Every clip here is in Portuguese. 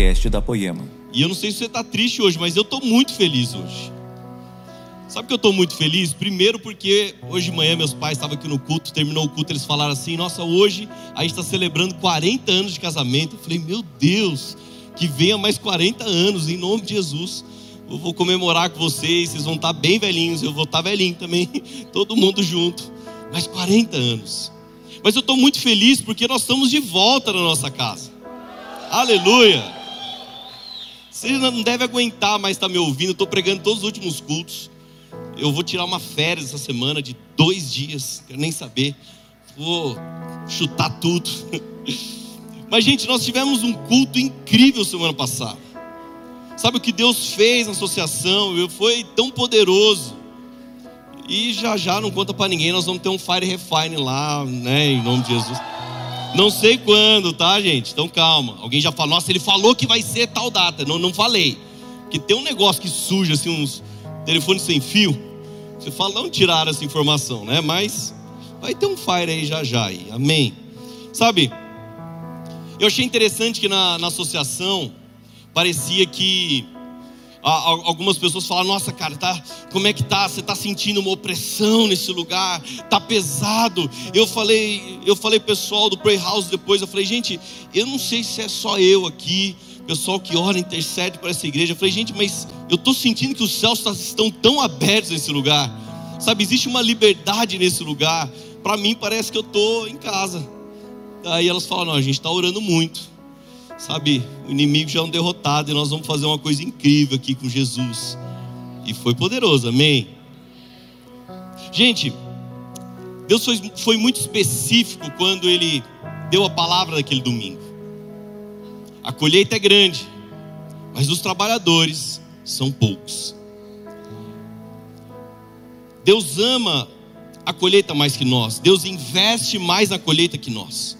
podcast da Poema. E eu não sei se você está triste hoje, mas eu estou muito feliz hoje. Sabe que eu estou muito feliz? Primeiro porque hoje de manhã meus pais estavam aqui no culto, terminou o culto, eles falaram assim: Nossa, hoje a gente está celebrando 40 anos de casamento. Eu falei: Meu Deus, que venha mais 40 anos, em nome de Jesus. Eu vou comemorar com vocês, vocês vão estar bem velhinhos, eu vou estar velhinho também, todo mundo junto. Mais 40 anos. Mas eu estou muito feliz porque nós estamos de volta na nossa casa. Aleluia! Você não deve aguentar mais estar me ouvindo, estou pregando todos os últimos cultos. Eu vou tirar uma férias essa semana de dois dias, quero nem saber. Vou chutar tudo. Mas, gente, nós tivemos um culto incrível semana passada. Sabe o que Deus fez na associação? Foi tão poderoso. E já já não conta para ninguém, nós vamos ter um Fire Refine lá, né, em nome de Jesus. Não sei quando, tá, gente? Então calma. Alguém já falou, nossa, ele falou que vai ser tal data. Não, não falei. Que tem um negócio que suja, assim, uns telefones sem fio. Você fala, não tiraram essa informação, né? Mas vai ter um Fire aí já já. Aí. Amém. Sabe, eu achei interessante que na, na associação parecia que algumas pessoas falam: Nossa, cara, tá, como é que tá? Você está sentindo uma opressão nesse lugar? Tá pesado? Eu falei, eu falei pessoal do Pray House depois, eu falei, gente, eu não sei se é só eu aqui, pessoal que ora, intercede para essa igreja. Eu falei, gente, mas eu estou sentindo que os céus tá, estão tão abertos nesse lugar. Sabe, existe uma liberdade nesse lugar. Para mim parece que eu estou em casa. Aí elas falam: Não, a gente está orando muito. Sabe, o inimigo já é um derrotado e nós vamos fazer uma coisa incrível aqui com Jesus. E foi poderoso, amém? Gente, Deus foi, foi muito específico quando Ele deu a palavra daquele domingo. A colheita é grande, mas os trabalhadores são poucos. Deus ama a colheita mais que nós, Deus investe mais na colheita que nós.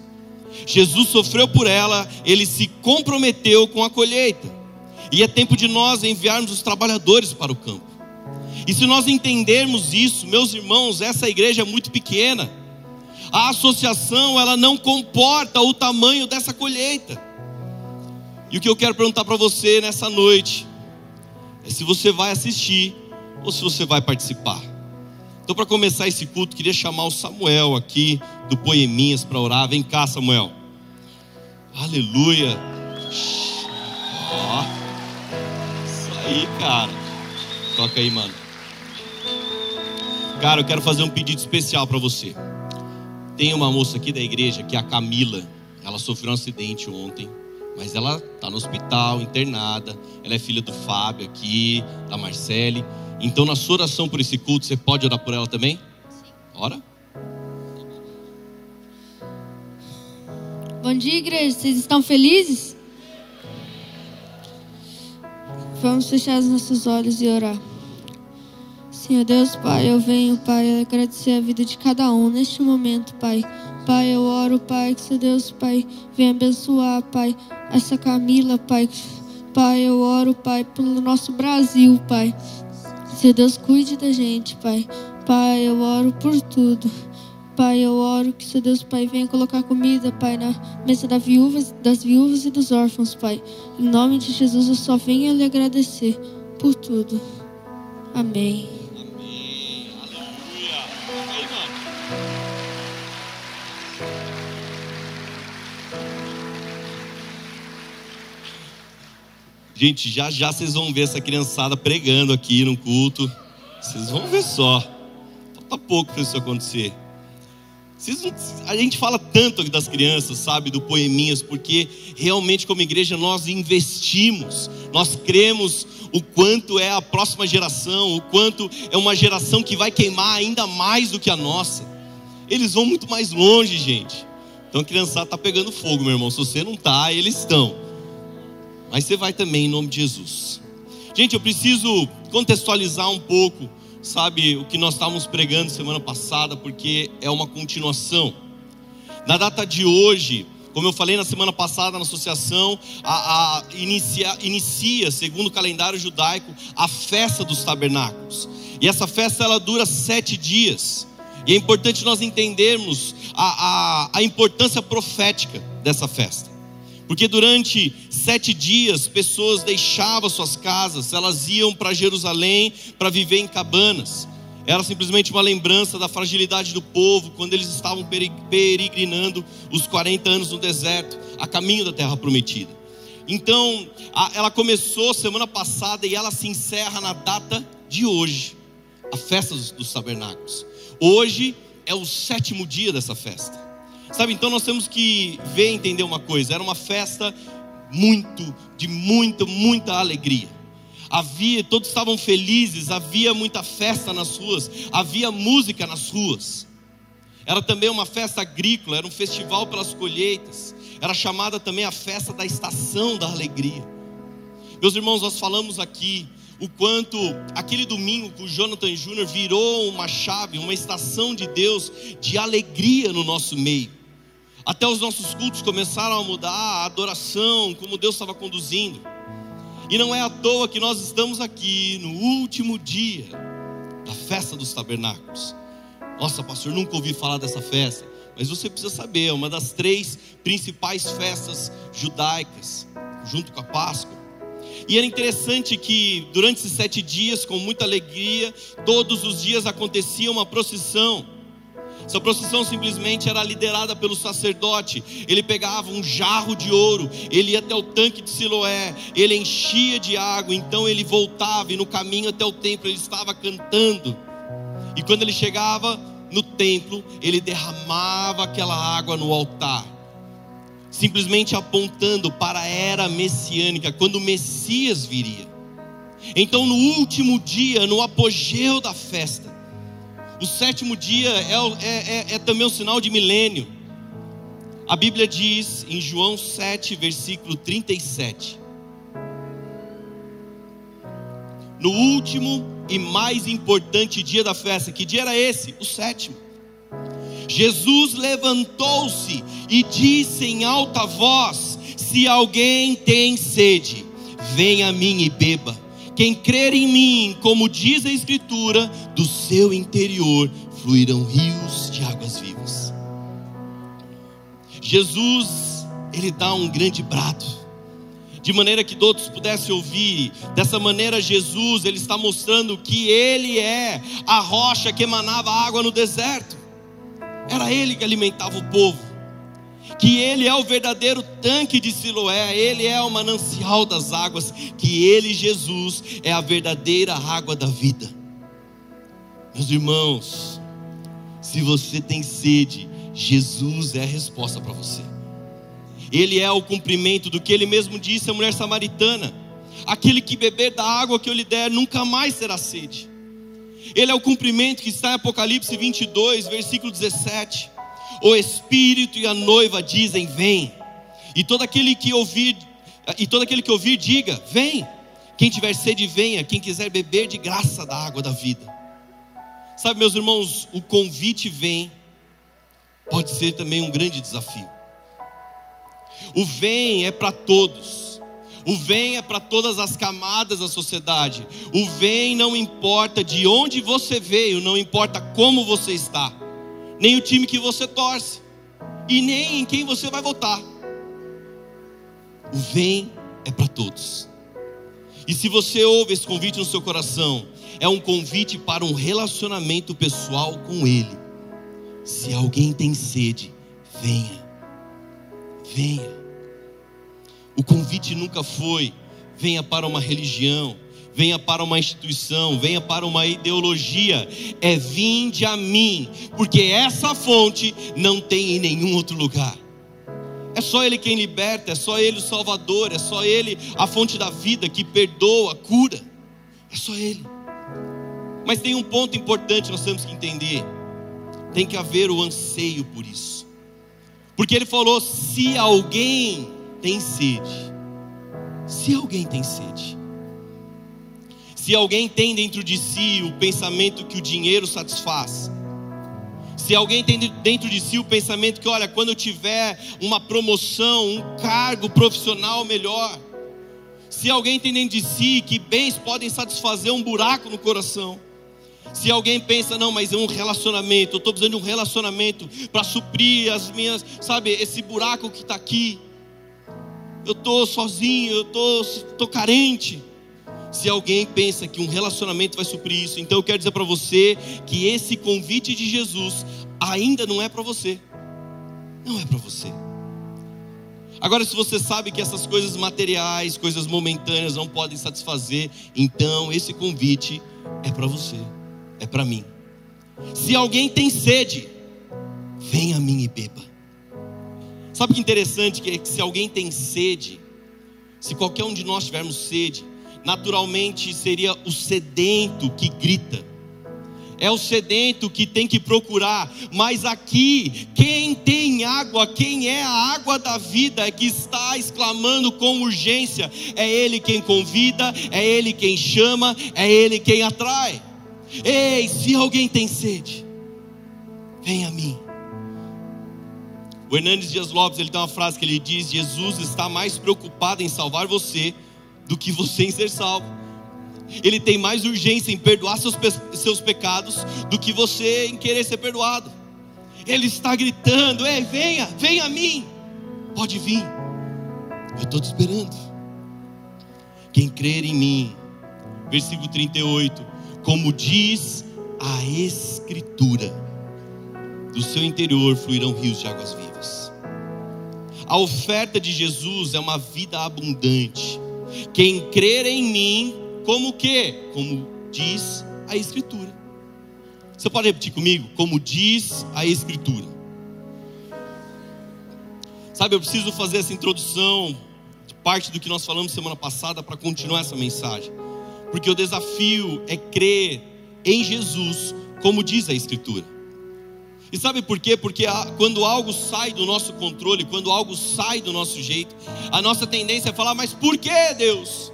Jesus sofreu por ela, ele se comprometeu com a colheita. E é tempo de nós enviarmos os trabalhadores para o campo. E se nós entendermos isso, meus irmãos, essa igreja é muito pequena. A associação, ela não comporta o tamanho dessa colheita. E o que eu quero perguntar para você nessa noite é se você vai assistir ou se você vai participar. Então, para começar esse culto, queria chamar o Samuel aqui do Poeminhas para orar. Vem cá, Samuel. Aleluia. Ó. Isso aí, cara. Toca aí, mano. Cara, eu quero fazer um pedido especial para você. Tem uma moça aqui da igreja que é a Camila. Ela sofreu um acidente ontem, mas ela está no hospital, internada. Ela é filha do Fábio aqui, da Marcele. Então, na sua oração por esse culto, você pode orar por ela também? Ora. Bom dia, igreja. Vocês estão felizes? Vamos fechar os nossos olhos e orar. Senhor Deus, Pai, eu venho, Pai, agradecer a vida de cada um neste momento, Pai. Pai, eu oro, Pai, que, Senhor Deus, Pai, venha abençoar, Pai, essa Camila, Pai. Pai, eu oro, Pai, pelo nosso Brasil, Pai. Seu Deus cuide da gente, Pai. Pai, eu oro por tudo. Pai, eu oro que seu Deus, Pai, venha colocar comida, Pai, na mesa das viúvas, das viúvas e dos órfãos, Pai. Em nome de Jesus, eu só venho lhe agradecer por tudo. Amém. Gente, já já vocês vão ver essa criançada pregando aqui no culto. Vocês vão ver só. Falta pouco para isso acontecer. a gente fala tanto das crianças, sabe, do Poeminhas, porque realmente, como igreja, nós investimos, nós cremos o quanto é a próxima geração, o quanto é uma geração que vai queimar ainda mais do que a nossa. Eles vão muito mais longe, gente. Então a criançada está pegando fogo, meu irmão. Se você não está, eles estão. Mas você vai também em nome de Jesus. Gente, eu preciso contextualizar um pouco, sabe, o que nós estávamos pregando semana passada, porque é uma continuação. Na data de hoje, como eu falei na semana passada na associação, a, a inicia, inicia, segundo o calendário judaico, a festa dos tabernáculos. E essa festa ela dura sete dias. E é importante nós entendermos a, a, a importância profética dessa festa. Porque durante sete dias, pessoas deixavam suas casas, elas iam para Jerusalém para viver em cabanas. Era simplesmente uma lembrança da fragilidade do povo quando eles estavam peregrinando os 40 anos no deserto, a caminho da terra prometida. Então, ela começou semana passada e ela se encerra na data de hoje, a festa dos tabernáculos. Hoje é o sétimo dia dessa festa. Sabe, então nós temos que ver e entender uma coisa: era uma festa muito, de muita, muita alegria. Havia, todos estavam felizes, havia muita festa nas ruas, havia música nas ruas. Era também uma festa agrícola, era um festival pelas colheitas. Era chamada também a festa da estação da alegria. Meus irmãos, nós falamos aqui o quanto aquele domingo com o Jonathan Júnior virou uma chave, uma estação de Deus de alegria no nosso meio. Até os nossos cultos começaram a mudar, a adoração, como Deus estava conduzindo. E não é à toa que nós estamos aqui no último dia da festa dos tabernáculos. Nossa, pastor, nunca ouvi falar dessa festa. Mas você precisa saber, é uma das três principais festas judaicas, junto com a Páscoa. E era interessante que durante esses sete dias, com muita alegria, todos os dias acontecia uma procissão essa procissão simplesmente era liderada pelo sacerdote. Ele pegava um jarro de ouro, ele ia até o tanque de Siloé, ele enchia de água, então ele voltava e no caminho até o templo ele estava cantando. E quando ele chegava no templo, ele derramava aquela água no altar, simplesmente apontando para a era messiânica, quando o Messias viria. Então, no último dia, no apogeu da festa, o sétimo dia é, é, é, é também um sinal de milênio. A Bíblia diz em João 7, versículo 37. No último e mais importante dia da festa, que dia era esse? O sétimo. Jesus levantou-se e disse em alta voz: Se alguém tem sede, venha a mim e beba. Quem crer em mim, como diz a Escritura, do seu interior fluirão rios de águas vivas. Jesus, ele dá um grande brado, de maneira que todos pudessem ouvir. Dessa maneira, Jesus, ele está mostrando que ele é a rocha que emanava água no deserto. Era ele que alimentava o povo que Ele é o verdadeiro tanque de Siloé, Ele é o manancial das águas, que Ele, Jesus, é a verdadeira água da vida. Meus irmãos, se você tem sede, Jesus é a resposta para você. Ele é o cumprimento do que ele mesmo disse à mulher samaritana: aquele que beber da água que eu lhe der nunca mais terá sede. Ele é o cumprimento que está em Apocalipse 22, versículo 17 o Espírito e a noiva dizem: Vem. E todo aquele que ouvir, e todo aquele que ouvir, diga: Vem. Quem tiver sede, venha. Quem quiser beber de graça da água da vida. Sabe, meus irmãos, o convite vem, pode ser também um grande desafio. O vem é para todos. O vem é para todas as camadas da sociedade. O vem não importa de onde você veio, não importa como você está nem o time que você torce, e nem em quem você vai votar. O vem é para todos. E se você ouve esse convite no seu coração, é um convite para um relacionamento pessoal com Ele. Se alguém tem sede, venha, venha. O convite nunca foi, venha para uma religião, venha para uma instituição, venha para uma ideologia, é vinde a mim, porque essa fonte não tem em nenhum outro lugar. É só Ele quem liberta, é só Ele o Salvador, é só Ele a fonte da vida que perdoa, cura. É só Ele. Mas tem um ponto importante nós temos que entender: tem que haver o anseio por isso. Porque Ele falou: se alguém tem sede, se alguém tem sede, se alguém tem dentro de si o pensamento que o dinheiro satisfaz, se alguém tem dentro de si o pensamento que, olha, quando eu tiver uma promoção, um cargo profissional melhor, se alguém tem dentro de si que bens podem satisfazer um buraco no coração, se alguém pensa, não, mas é um relacionamento, eu estou precisando de um relacionamento para suprir as minhas, sabe, esse buraco que está aqui. eu estou sozinho, eu estou carente. Se alguém pensa que um relacionamento vai suprir isso, então eu quero dizer para você que esse convite de Jesus ainda não é para você. Não é para você. Agora, se você sabe que essas coisas materiais, coisas momentâneas não podem satisfazer, então esse convite é para você, é para mim. Se alguém tem sede, venha a mim e beba. Sabe que interessante que, é que se alguém tem sede, se qualquer um de nós tivermos sede, naturalmente seria o sedento que grita. É o sedento que tem que procurar, mas aqui, quem tem água, quem é a água da vida, é que está exclamando com urgência. É Ele quem convida, é Ele quem chama, é Ele quem atrai. Ei, se alguém tem sede, venha a mim. O Hernandes Dias Lopes ele tem uma frase que ele diz: Jesus está mais preocupado em salvar você do que você em ser salvo. Ele tem mais urgência em perdoar seus, seus pecados do que você em querer ser perdoado. Ele está gritando: Ei, venha, venha a mim. Pode vir, eu estou te esperando. Quem crer em mim, versículo 38, como diz a Escritura, do seu interior fluirão rios de águas vivas. A oferta de Jesus é uma vida abundante quem crer em mim, como que? Como diz a Escritura. Você pode repetir comigo? Como diz a Escritura. Sabe, eu preciso fazer essa introdução de parte do que nós falamos semana passada para continuar essa mensagem. Porque o desafio é crer em Jesus, como diz a Escritura. E sabe por quê? Porque quando algo sai do nosso controle, quando algo sai do nosso jeito, a nossa tendência é falar: Mas por que, Deus?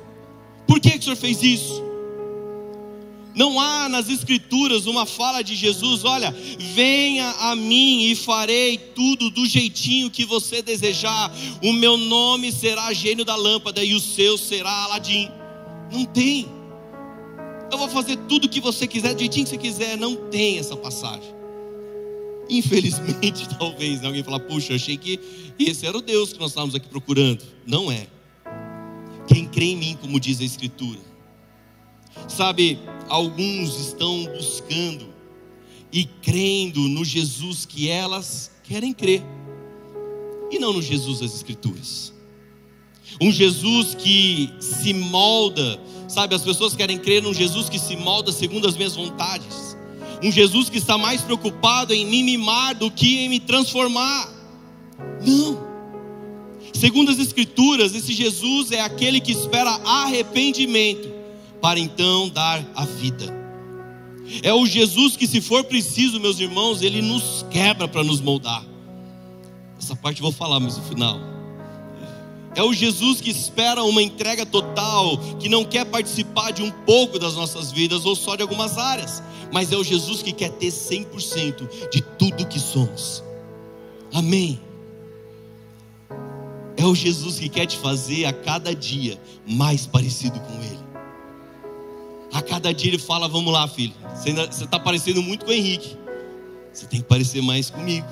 Por que, que o Senhor fez isso? Não há nas Escrituras uma fala de Jesus: Olha, venha a mim e farei tudo do jeitinho que você desejar. O meu nome será gênio da lâmpada e o seu será Aladim. Não tem. Eu vou fazer tudo o que você quiser, do jeitinho que você quiser. Não tem essa passagem. Infelizmente, talvez, né? alguém falar, puxa, achei que esse era o Deus que nós estávamos aqui procurando. Não é. Quem crê em mim, como diz a Escritura. Sabe, alguns estão buscando e crendo no Jesus que elas querem crer, e não no Jesus das Escrituras. Um Jesus que se molda, sabe, as pessoas querem crer num Jesus que se molda segundo as minhas vontades um Jesus que está mais preocupado em me mimar do que em me transformar. Não. Segundo as Escrituras, esse Jesus é aquele que espera arrependimento para então dar a vida. É o Jesus que, se for preciso, meus irmãos, ele nos quebra para nos moldar. Essa parte eu vou falar, mas no final. É o Jesus que espera uma entrega total, que não quer participar de um pouco das nossas vidas ou só de algumas áreas, mas é o Jesus que quer ter 100% de tudo que somos. Amém. É o Jesus que quer te fazer a cada dia mais parecido com Ele. A cada dia Ele fala: Vamos lá, filho, você está parecendo muito com o Henrique, você tem que parecer mais comigo.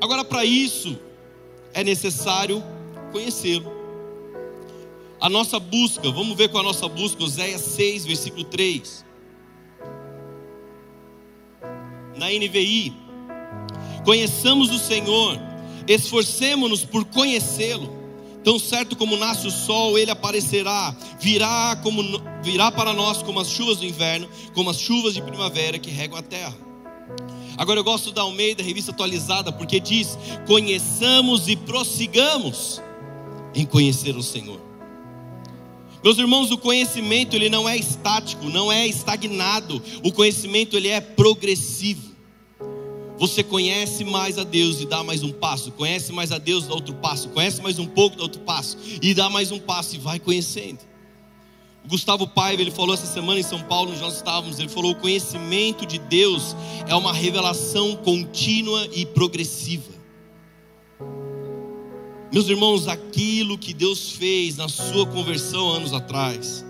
Agora, para isso, é necessário conhecê-lo. A nossa busca, vamos ver com a nossa busca, Oséias 6, versículo 3. NVI, conheçamos o Senhor, esforcemos-nos por conhecê-lo. Tão certo como nasce o sol, ele aparecerá, virá, como, virá para nós como as chuvas do inverno, como as chuvas de primavera que regam a terra. Agora eu gosto da Almeida, revista atualizada, porque diz: conheçamos e prossigamos em conhecer o Senhor. Meus irmãos, o conhecimento ele não é estático, não é estagnado. O conhecimento ele é progressivo. Você conhece mais a Deus e dá mais um passo, conhece mais a Deus, dá outro passo, conhece mais um pouco, dá outro passo, e dá mais um passo e vai conhecendo. O Gustavo Paiva, ele falou essa semana em São Paulo, onde nós estávamos, ele falou: o conhecimento de Deus é uma revelação contínua e progressiva. Meus irmãos, aquilo que Deus fez na sua conversão anos atrás,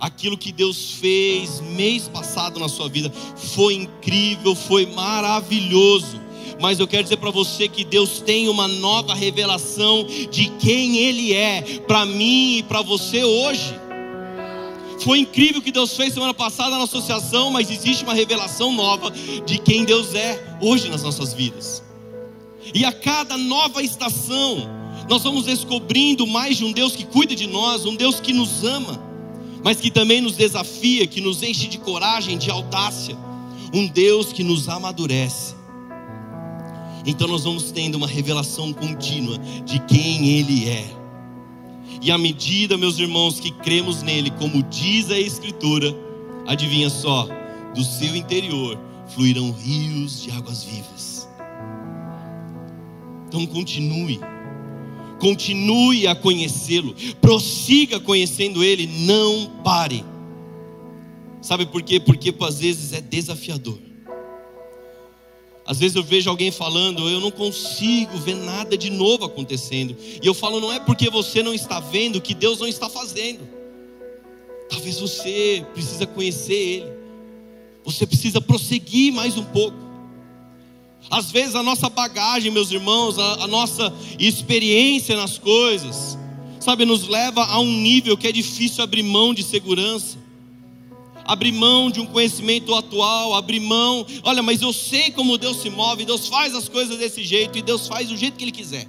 aquilo que Deus fez mês passado na sua vida, foi incrível, foi maravilhoso, mas eu quero dizer para você que Deus tem uma nova revelação de quem Ele é, para mim e para você hoje. Foi incrível o que Deus fez semana passada na associação, mas existe uma revelação nova de quem Deus é hoje nas nossas vidas. E a cada nova estação, nós vamos descobrindo mais de um Deus que cuida de nós, um Deus que nos ama, mas que também nos desafia, que nos enche de coragem, de audácia, um Deus que nos amadurece. Então nós vamos tendo uma revelação contínua de quem Ele é. E à medida, meus irmãos, que cremos nele, como diz a Escritura, adivinha só, do seu interior fluirão rios de águas vivas. Então continue, continue a conhecê-lo, prossiga conhecendo ele, não pare. Sabe por quê? Porque às vezes é desafiador. Às vezes eu vejo alguém falando, eu não consigo ver nada de novo acontecendo. E eu falo, não é porque você não está vendo que Deus não está fazendo. Talvez você precisa conhecer Ele. Você precisa prosseguir mais um pouco. Às vezes a nossa bagagem, meus irmãos, a, a nossa experiência nas coisas, sabe, nos leva a um nível que é difícil abrir mão de segurança abrir mão de um conhecimento atual, abrir mão. Olha, mas eu sei como Deus se move, Deus faz as coisas desse jeito e Deus faz do jeito que Ele quiser.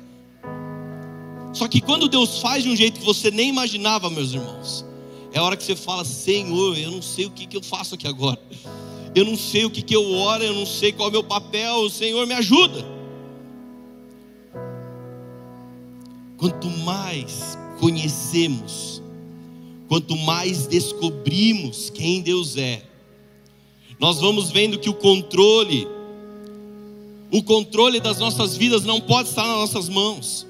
Só que quando Deus faz de um jeito que você nem imaginava, meus irmãos, é a hora que você fala: Senhor, eu não sei o que, que eu faço aqui agora, eu não sei o que, que eu oro, eu não sei qual é o meu papel, Senhor, me ajuda. Quanto mais conhecemos quanto mais descobrimos quem Deus é, nós vamos vendo que o controle, o controle das nossas vidas não pode estar nas nossas mãos.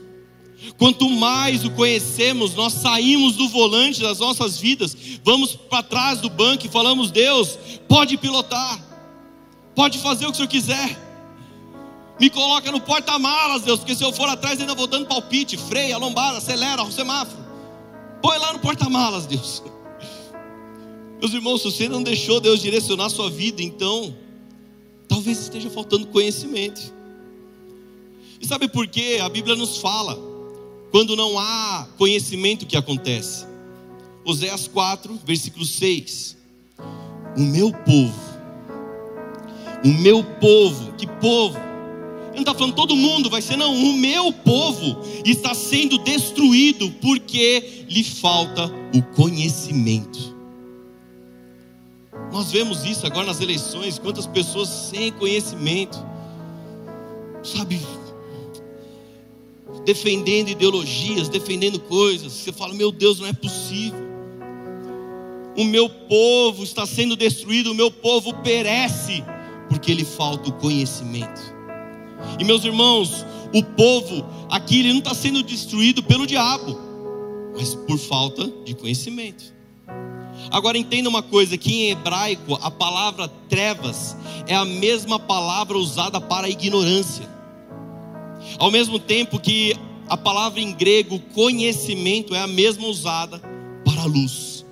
Quanto mais o conhecemos, nós saímos do volante das nossas vidas, vamos para trás do banco e falamos: Deus, pode pilotar, pode fazer o que o Senhor quiser. Me coloca no porta-malas, Deus, porque se eu for atrás ainda vou dando palpite, freia, lombada, acelera, o semáforo. Põe lá no porta-malas, Deus. Meus irmãos, se você não deixou Deus direcionar a sua vida, então talvez esteja faltando conhecimento. E sabe por quê? A Bíblia nos fala quando não há conhecimento que acontece. Oséias 4, versículo 6. O meu povo, o meu povo, que povo? não está falando todo mundo vai ser, não. O meu povo está sendo destruído porque lhe falta o conhecimento. Nós vemos isso agora nas eleições, quantas pessoas sem conhecimento, sabe, defendendo ideologias, defendendo coisas. Você fala, meu Deus, não é possível. O meu povo está sendo destruído, o meu povo perece, porque lhe falta o conhecimento. E meus irmãos, o povo aqui ele não está sendo destruído pelo diabo, mas por falta de conhecimento. Agora entenda uma coisa: que em hebraico a palavra trevas é a mesma palavra usada para ignorância. Ao mesmo tempo que a palavra em grego conhecimento é a mesma usada para luz.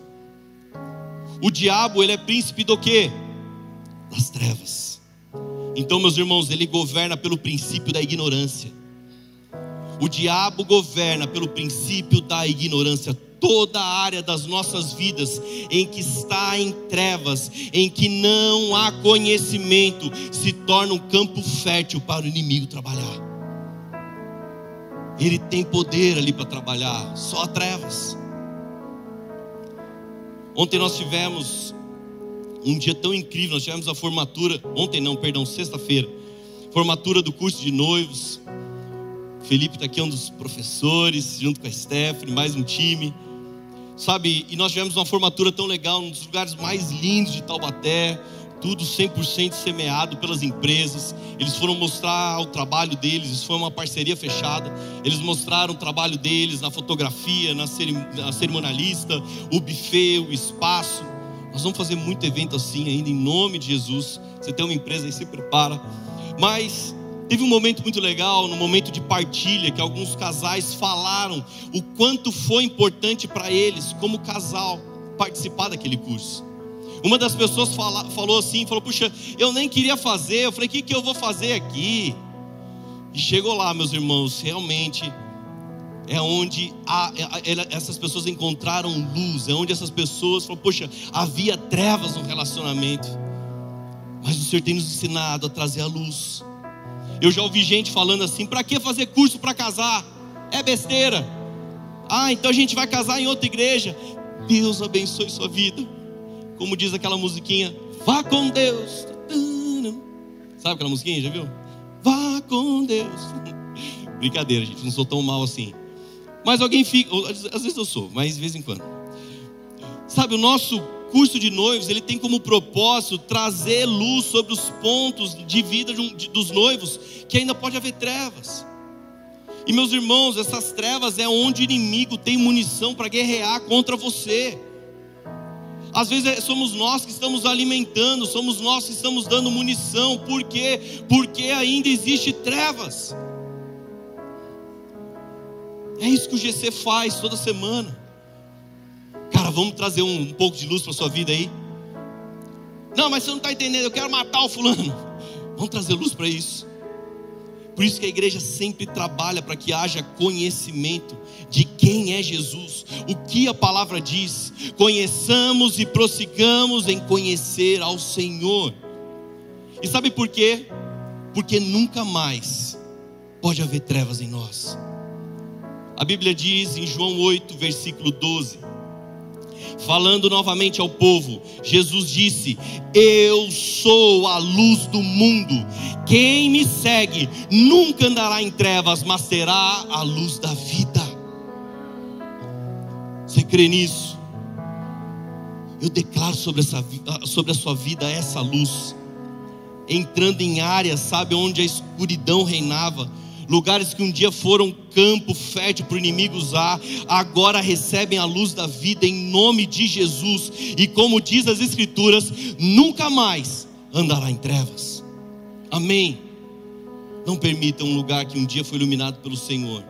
O diabo ele é príncipe do que? Das trevas. Então, meus irmãos, ele governa pelo princípio da ignorância. O diabo governa pelo princípio da ignorância. Toda a área das nossas vidas em que está em trevas, em que não há conhecimento, se torna um campo fértil para o inimigo trabalhar. Ele tem poder ali para trabalhar, só trevas. Ontem nós tivemos um dia tão incrível. Nós tivemos a formatura, ontem não, perdão, sexta-feira, formatura do curso de noivos. Felipe está aqui, um dos professores, junto com a Stephanie, mais um time. Sabe, e nós tivemos uma formatura tão legal, um dos lugares mais lindos de Taubaté, tudo 100% semeado pelas empresas. Eles foram mostrar o trabalho deles, isso foi uma parceria fechada. Eles mostraram o trabalho deles na fotografia, na cerimonialista, o buffet, o espaço. Nós vamos fazer muito evento assim ainda, em nome de Jesus. Você tem uma empresa aí, se prepara. Mas teve um momento muito legal, no momento de partilha, que alguns casais falaram o quanto foi importante para eles, como casal, participar daquele curso. Uma das pessoas fala, falou assim, falou, puxa, eu nem queria fazer. Eu falei, o que, que eu vou fazer aqui? E chegou lá, meus irmãos, realmente é onde a, é, essas pessoas encontraram luz, é onde essas pessoas falaram, poxa, havia trevas no relacionamento, mas o Senhor tem nos ensinado a trazer a luz. Eu já ouvi gente falando assim: para que fazer curso para casar? É besteira. Ah, então a gente vai casar em outra igreja. Deus abençoe sua vida. Como diz aquela musiquinha, vá com Deus. Sabe aquela musiquinha, já viu? Vá com Deus. Brincadeira, gente, não sou tão mal assim. Mas alguém fica, às vezes eu sou, mas de vez em quando. Sabe, o nosso curso de noivos, ele tem como propósito trazer luz sobre os pontos de vida de um, de, dos noivos, que ainda pode haver trevas. E meus irmãos, essas trevas é onde o inimigo tem munição para guerrear contra você. Às vezes é, somos nós que estamos alimentando, somos nós que estamos dando munição. Por quê? Porque ainda existe trevas. É isso que o GC faz toda semana. Cara, vamos trazer um, um pouco de luz para sua vida aí. Não, mas você não está entendendo, eu quero matar o fulano. Vamos trazer luz para isso. Por isso que a igreja sempre trabalha para que haja conhecimento de quem é Jesus, o que a palavra diz. Conheçamos e prossigamos em conhecer ao Senhor. E sabe por quê? Porque nunca mais pode haver trevas em nós. A Bíblia diz em João 8, versículo 12: falando novamente ao povo, Jesus disse: Eu sou a luz do mundo. Quem me segue nunca andará em trevas, mas terá a luz da vida. Você crê nisso? Eu declaro sobre, essa, sobre a sua vida essa luz, entrando em áreas, sabe, onde a escuridão reinava lugares que um dia foram campo fértil para o inimigo usar, agora recebem a luz da vida em nome de Jesus, e como diz as Escrituras, nunca mais andará em trevas. Amém. Não permita um lugar que um dia foi iluminado pelo Senhor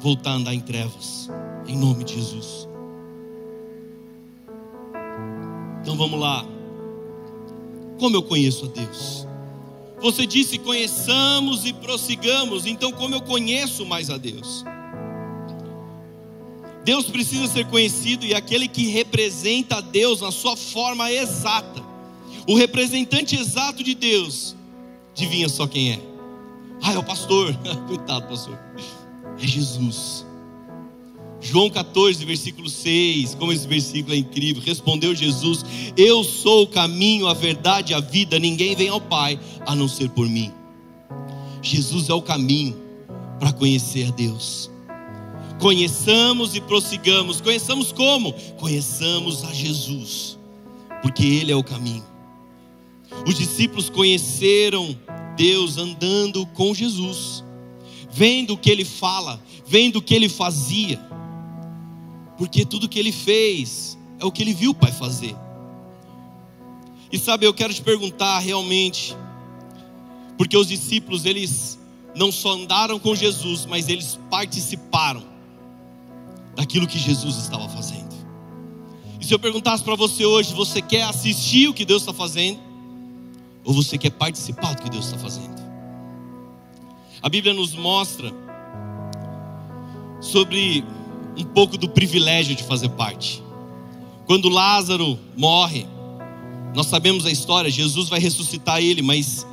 voltar a andar em trevas, em nome de Jesus. Então vamos lá. Como eu conheço a Deus? Você disse: conheçamos e prossigamos. Então, como eu conheço mais a Deus? Deus precisa ser conhecido e aquele que representa a Deus na sua forma exata, o representante exato de Deus, adivinha só quem é? Ah, é o pastor. Coitado, pastor. É Jesus. João 14, versículo 6, como esse versículo é incrível. Respondeu Jesus: Eu sou o caminho, a verdade e a vida, ninguém vem ao Pai a não ser por mim. Jesus é o caminho para conhecer a Deus. Conheçamos e prossigamos. Conheçamos como? Conheçamos a Jesus, porque Ele é o caminho. Os discípulos conheceram Deus andando com Jesus, vendo o que Ele fala, vendo o que Ele fazia porque tudo que ele fez é o que ele viu o Pai fazer. E sabe, eu quero te perguntar realmente, porque os discípulos eles não só andaram com Jesus, mas eles participaram daquilo que Jesus estava fazendo. E se eu perguntasse para você hoje, você quer assistir o que Deus está fazendo? Ou você quer participar do que Deus está fazendo? A Bíblia nos mostra sobre um pouco do privilégio de fazer parte. Quando Lázaro morre, nós sabemos a história, Jesus vai ressuscitar ele, mas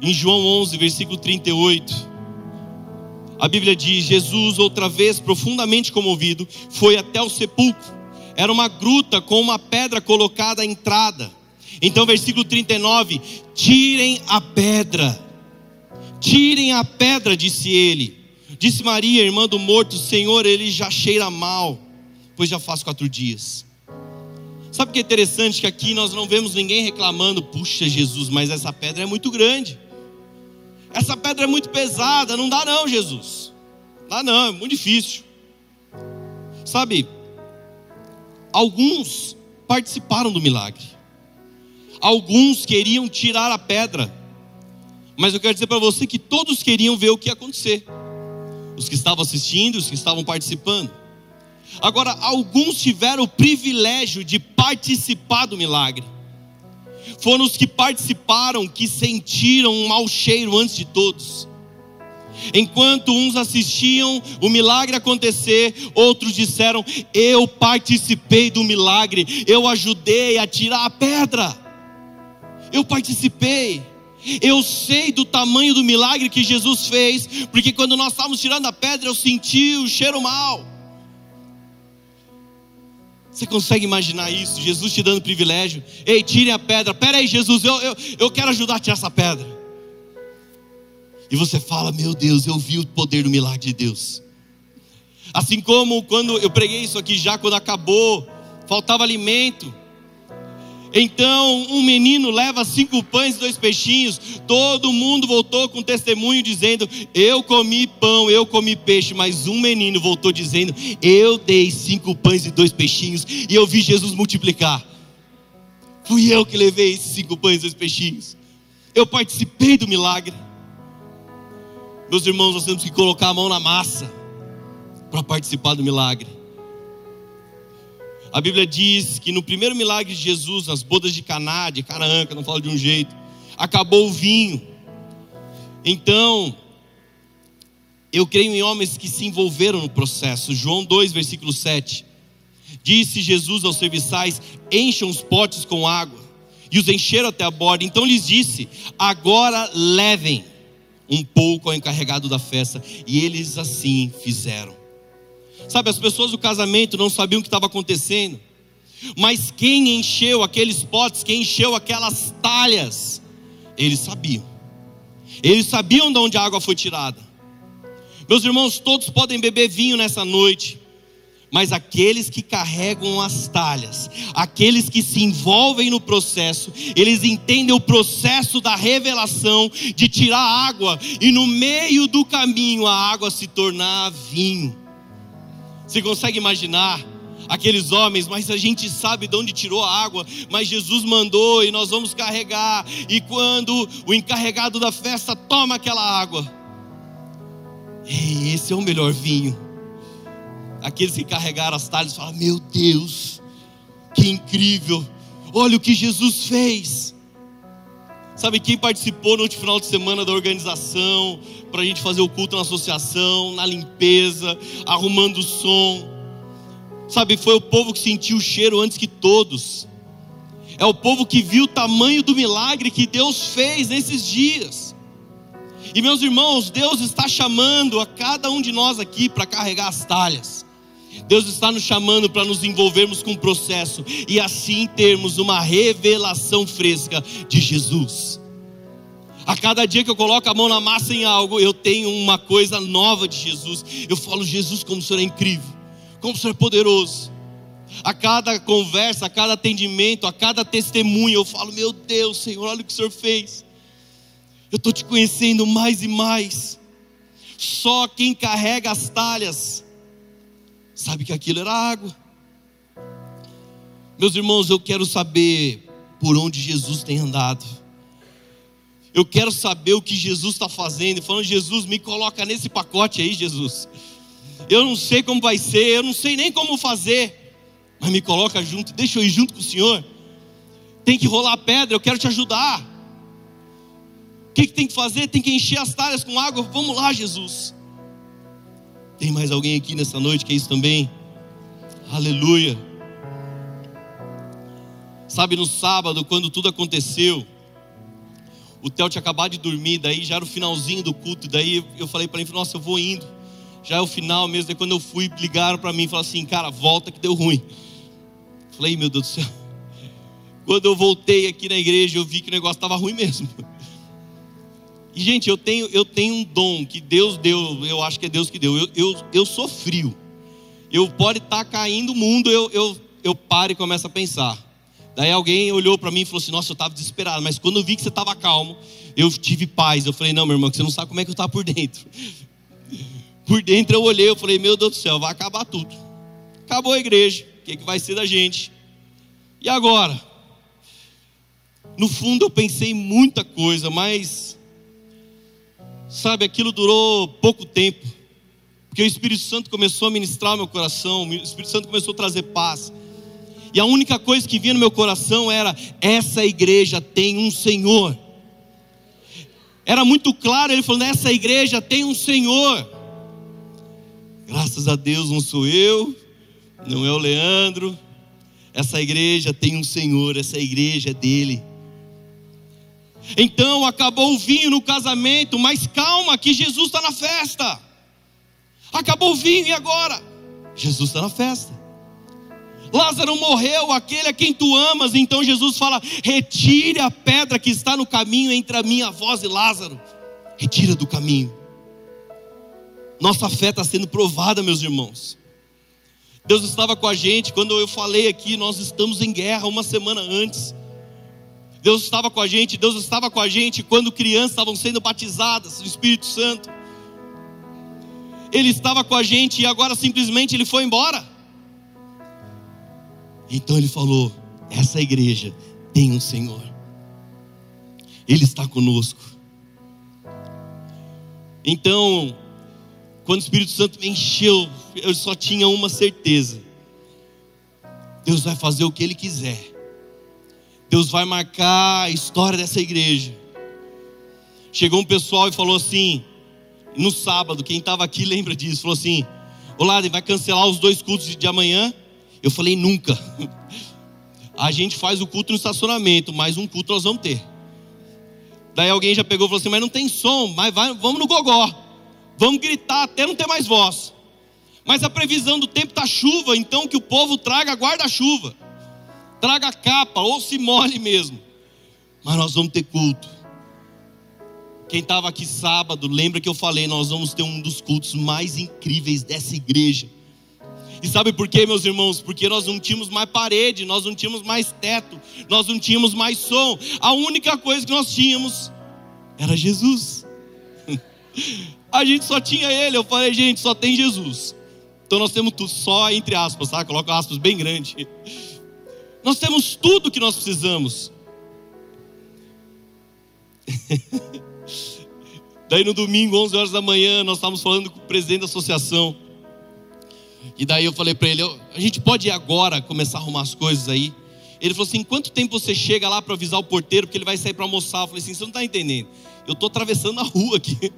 em João 11, versículo 38, a Bíblia diz: Jesus, outra vez profundamente comovido, foi até o sepulcro. Era uma gruta com uma pedra colocada à entrada. Então, versículo 39: Tirem a pedra, tirem a pedra, disse ele. Disse Maria, irmã do morto: Senhor, ele já cheira mal, pois já faz quatro dias. Sabe o que é interessante? Que aqui nós não vemos ninguém reclamando, puxa Jesus, mas essa pedra é muito grande. Essa pedra é muito pesada, não dá não, Jesus. Dá não, é muito difícil. Sabe, alguns participaram do milagre. Alguns queriam tirar a pedra. Mas eu quero dizer para você que todos queriam ver o que ia acontecer os que estavam assistindo, os que estavam participando. Agora, alguns tiveram o privilégio de participar do milagre. Foram os que participaram, que sentiram um mau cheiro antes de todos. Enquanto uns assistiam o milagre acontecer, outros disseram: Eu participei do milagre, eu ajudei a tirar a pedra. Eu participei. Eu sei do tamanho do milagre que Jesus fez, porque quando nós estávamos tirando a pedra, eu senti o cheiro mal. Você consegue imaginar isso? Jesus te dando privilégio. Ei, tire a pedra. Pera aí, Jesus, eu, eu, eu quero ajudar a tirar essa pedra. E você fala: Meu Deus, eu vi o poder do milagre de Deus. Assim como quando eu preguei isso aqui já, quando acabou, faltava alimento. Então um menino leva cinco pães e dois peixinhos. Todo mundo voltou com testemunho dizendo: Eu comi pão, eu comi peixe. Mas um menino voltou dizendo: Eu dei cinco pães e dois peixinhos e eu vi Jesus multiplicar. Fui eu que levei esses cinco pães e dois peixinhos. Eu participei do milagre. Meus irmãos, nós temos que colocar a mão na massa para participar do milagre. A Bíblia diz que no primeiro milagre de Jesus, nas bodas de Caná, de Canaã, que eu não falo de um jeito, acabou o vinho. Então, eu creio em homens que se envolveram no processo. João 2, versículo 7. Disse Jesus aos serviçais: Encham os potes com água. E os encheram até a borda. Então lhes disse: Agora levem um pouco ao encarregado da festa. E eles assim fizeram. Sabe, as pessoas do casamento não sabiam o que estava acontecendo. Mas quem encheu aqueles potes, quem encheu aquelas talhas, eles sabiam. Eles sabiam de onde a água foi tirada. Meus irmãos, todos podem beber vinho nessa noite mas aqueles que carregam as talhas, aqueles que se envolvem no processo, eles entendem o processo da revelação de tirar água e no meio do caminho a água se tornar vinho. Você consegue imaginar? aqueles homens, mas a gente sabe de onde tirou a água, mas Jesus mandou e nós vamos carregar. E quando o encarregado da festa toma aquela água, esse é o melhor vinho aqueles que carregaram as talhas falam: Meu Deus, que incrível, olha o que Jesus fez. Sabe quem participou no último final de semana da organização, para a gente fazer o culto na associação, na limpeza, arrumando o som? Sabe, foi o povo que sentiu o cheiro antes que todos. É o povo que viu o tamanho do milagre que Deus fez nesses dias. E meus irmãos, Deus está chamando a cada um de nós aqui para carregar as talhas. Deus está nos chamando para nos envolvermos com o processo e assim termos uma revelação fresca de Jesus. A cada dia que eu coloco a mão na massa em algo, eu tenho uma coisa nova de Jesus. Eu falo, Jesus, como o Senhor é incrível, como o Senhor é poderoso. A cada conversa, a cada atendimento, a cada testemunho, eu falo, meu Deus, Senhor, olha o que o Senhor fez. Eu estou te conhecendo mais e mais. Só quem carrega as talhas sabe que aquilo era água. Meus irmãos, eu quero saber por onde Jesus tem andado. Eu quero saber o que Jesus está fazendo. Falando, Jesus, me coloca nesse pacote aí, Jesus. Eu não sei como vai ser, eu não sei nem como fazer, mas me coloca junto, deixa eu ir junto com o Senhor. Tem que rolar pedra, eu quero te ajudar. O que, que tem que fazer? Tem que encher as talhas com água. Vamos lá, Jesus. Tem mais alguém aqui nessa noite que é isso também? Aleluia. Sabe, no sábado, quando tudo aconteceu, o Theo tinha acabado de dormir, daí já era o finalzinho do culto, daí eu falei para ele, nossa, eu vou indo. Já é o final mesmo, daí quando eu fui, ligaram para mim e falaram assim, cara, volta que deu ruim. Falei, meu Deus do céu. Quando eu voltei aqui na igreja, eu vi que o negócio estava ruim mesmo. E, gente, eu tenho, eu tenho um dom que Deus deu, eu acho que é Deus que deu. Eu, eu, eu sou frio. Eu pode estar tá caindo o mundo, eu, eu, eu paro e começo a pensar. Daí alguém olhou para mim e falou assim: Nossa, eu estava desesperado, mas quando eu vi que você estava calmo, eu tive paz. Eu falei: Não, meu irmão, você não sabe como é que eu estava por dentro. Por dentro eu olhei, eu falei: Meu Deus do céu, vai acabar tudo. Acabou a igreja, o que, que vai ser da gente? E agora? No fundo eu pensei muita coisa, mas Sabe, aquilo durou pouco tempo, porque o Espírito Santo começou a ministrar meu coração, o Espírito Santo começou a trazer paz. E a única coisa que vinha no meu coração era: essa igreja tem um Senhor. Era muito claro, ele falou: nessa igreja tem um Senhor. Graças a Deus não sou eu, não é o Leandro. Essa igreja tem um Senhor, essa igreja é dele. Então acabou o vinho no casamento, mas calma, que Jesus está na festa. Acabou o vinho e agora? Jesus está na festa. Lázaro morreu, aquele a quem tu amas. Então Jesus fala: retire a pedra que está no caminho entre a minha voz e Lázaro. Retira do caminho. Nossa fé está sendo provada, meus irmãos. Deus estava com a gente quando eu falei aqui, nós estamos em guerra uma semana antes. Deus estava com a gente, Deus estava com a gente quando crianças estavam sendo batizadas no Espírito Santo. Ele estava com a gente e agora simplesmente ele foi embora. Então ele falou: essa igreja tem um Senhor, Ele está conosco. Então, quando o Espírito Santo me encheu, eu só tinha uma certeza: Deus vai fazer o que Ele quiser, Deus vai marcar a história dessa igreja. Chegou um pessoal e falou assim, no sábado, quem estava aqui lembra disso, falou assim: Olá, vai cancelar os dois cultos de amanhã eu falei, nunca. A gente faz o culto no estacionamento, mas um culto nós vamos ter. Daí alguém já pegou e falou assim: Mas não tem som, mas vai, vamos no gogó. Vamos gritar até não ter mais voz. Mas a previsão do tempo está chuva, então que o povo traga guarda-chuva, traga capa, ou se molhe mesmo. Mas nós vamos ter culto. Quem estava aqui sábado, lembra que eu falei: Nós vamos ter um dos cultos mais incríveis dessa igreja. E sabe por quê, meus irmãos? Porque nós não tínhamos mais parede, nós não tínhamos mais teto, nós não tínhamos mais som. A única coisa que nós tínhamos era Jesus. A gente só tinha ele. Eu falei, gente, só tem Jesus. Então nós temos tudo, só entre aspas, tá? Coloca aspas bem grande. Nós temos tudo que nós precisamos. Daí no domingo, 11 horas da manhã, nós estávamos falando com o presidente da associação. E daí eu falei para ele: a gente pode ir agora começar a arrumar as coisas aí? Ele falou assim: quanto tempo você chega lá para avisar o porteiro, porque ele vai sair para almoçar? Eu falei assim: você não está entendendo. Eu estou atravessando a rua aqui.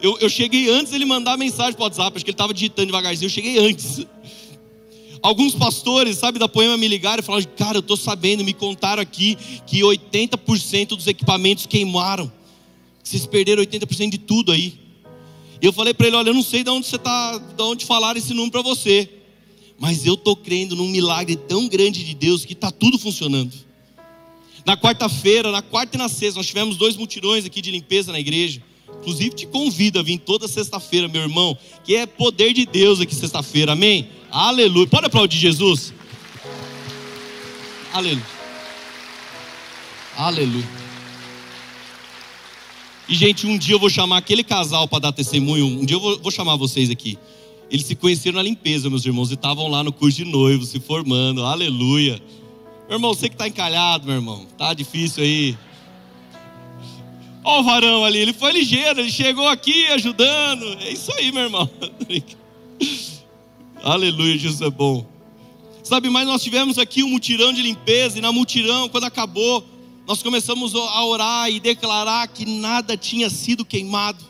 Eu, eu cheguei antes dele mandar mensagem para o WhatsApp, acho que ele estava digitando devagarzinho. Eu cheguei antes. Alguns pastores, sabe, da poema me ligaram e falaram: Cara, eu estou sabendo, me contaram aqui que 80% dos equipamentos queimaram. Vocês perderam 80% de tudo aí. E eu falei para ele: Olha, eu não sei de onde você está, de onde falaram esse número para você, mas eu estou crendo num milagre tão grande de Deus que está tudo funcionando. Na quarta-feira, na quarta e na sexta, nós tivemos dois mutirões aqui de limpeza na igreja. Inclusive, te convido a vir toda sexta-feira, meu irmão, que é poder de Deus aqui sexta-feira, amém? Aleluia. Pode aplaudir Jesus? Aleluia. Aleluia. E, gente, um dia eu vou chamar aquele casal para dar testemunho. Um dia eu vou, vou, chamar vocês aqui. Eles se conheceram na limpeza, meus irmãos, e estavam lá no curso de noivo, se formando. Aleluia. Meu irmão, você que está encalhado, meu irmão. Tá difícil aí. Olha o varão ali, ele foi ligeiro, ele chegou aqui ajudando. É isso aí, meu irmão. Aleluia, Jesus é bom. Sabe, mas nós tivemos aqui um mutirão de limpeza, e na mutirão, quando acabou, nós começamos a orar e declarar que nada tinha sido queimado.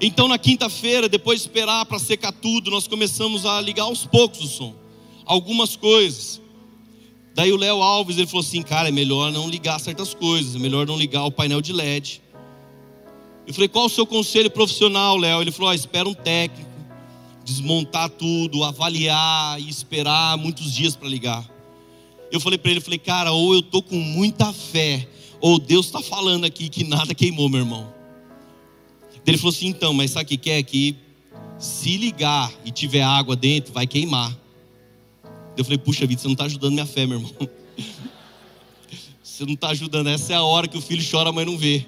Então, na quinta-feira, depois de esperar para secar tudo, nós começamos a ligar aos poucos o som, algumas coisas. Daí o Léo Alves ele falou assim: Cara, é melhor não ligar certas coisas, é melhor não ligar o painel de LED. Eu falei: Qual o seu conselho profissional, Léo? Ele falou: Espera um técnico, desmontar tudo, avaliar e esperar muitos dias para ligar eu falei para ele, falei, cara, ou eu tô com muita fé, ou Deus está falando aqui que nada queimou, meu irmão. Ele falou assim, então, mas sabe o que é? Que se ligar e tiver água dentro, vai queimar. Eu falei, puxa vida, você não está ajudando minha fé, meu irmão. Você não está ajudando. Essa é a hora que o filho chora, mãe não vê.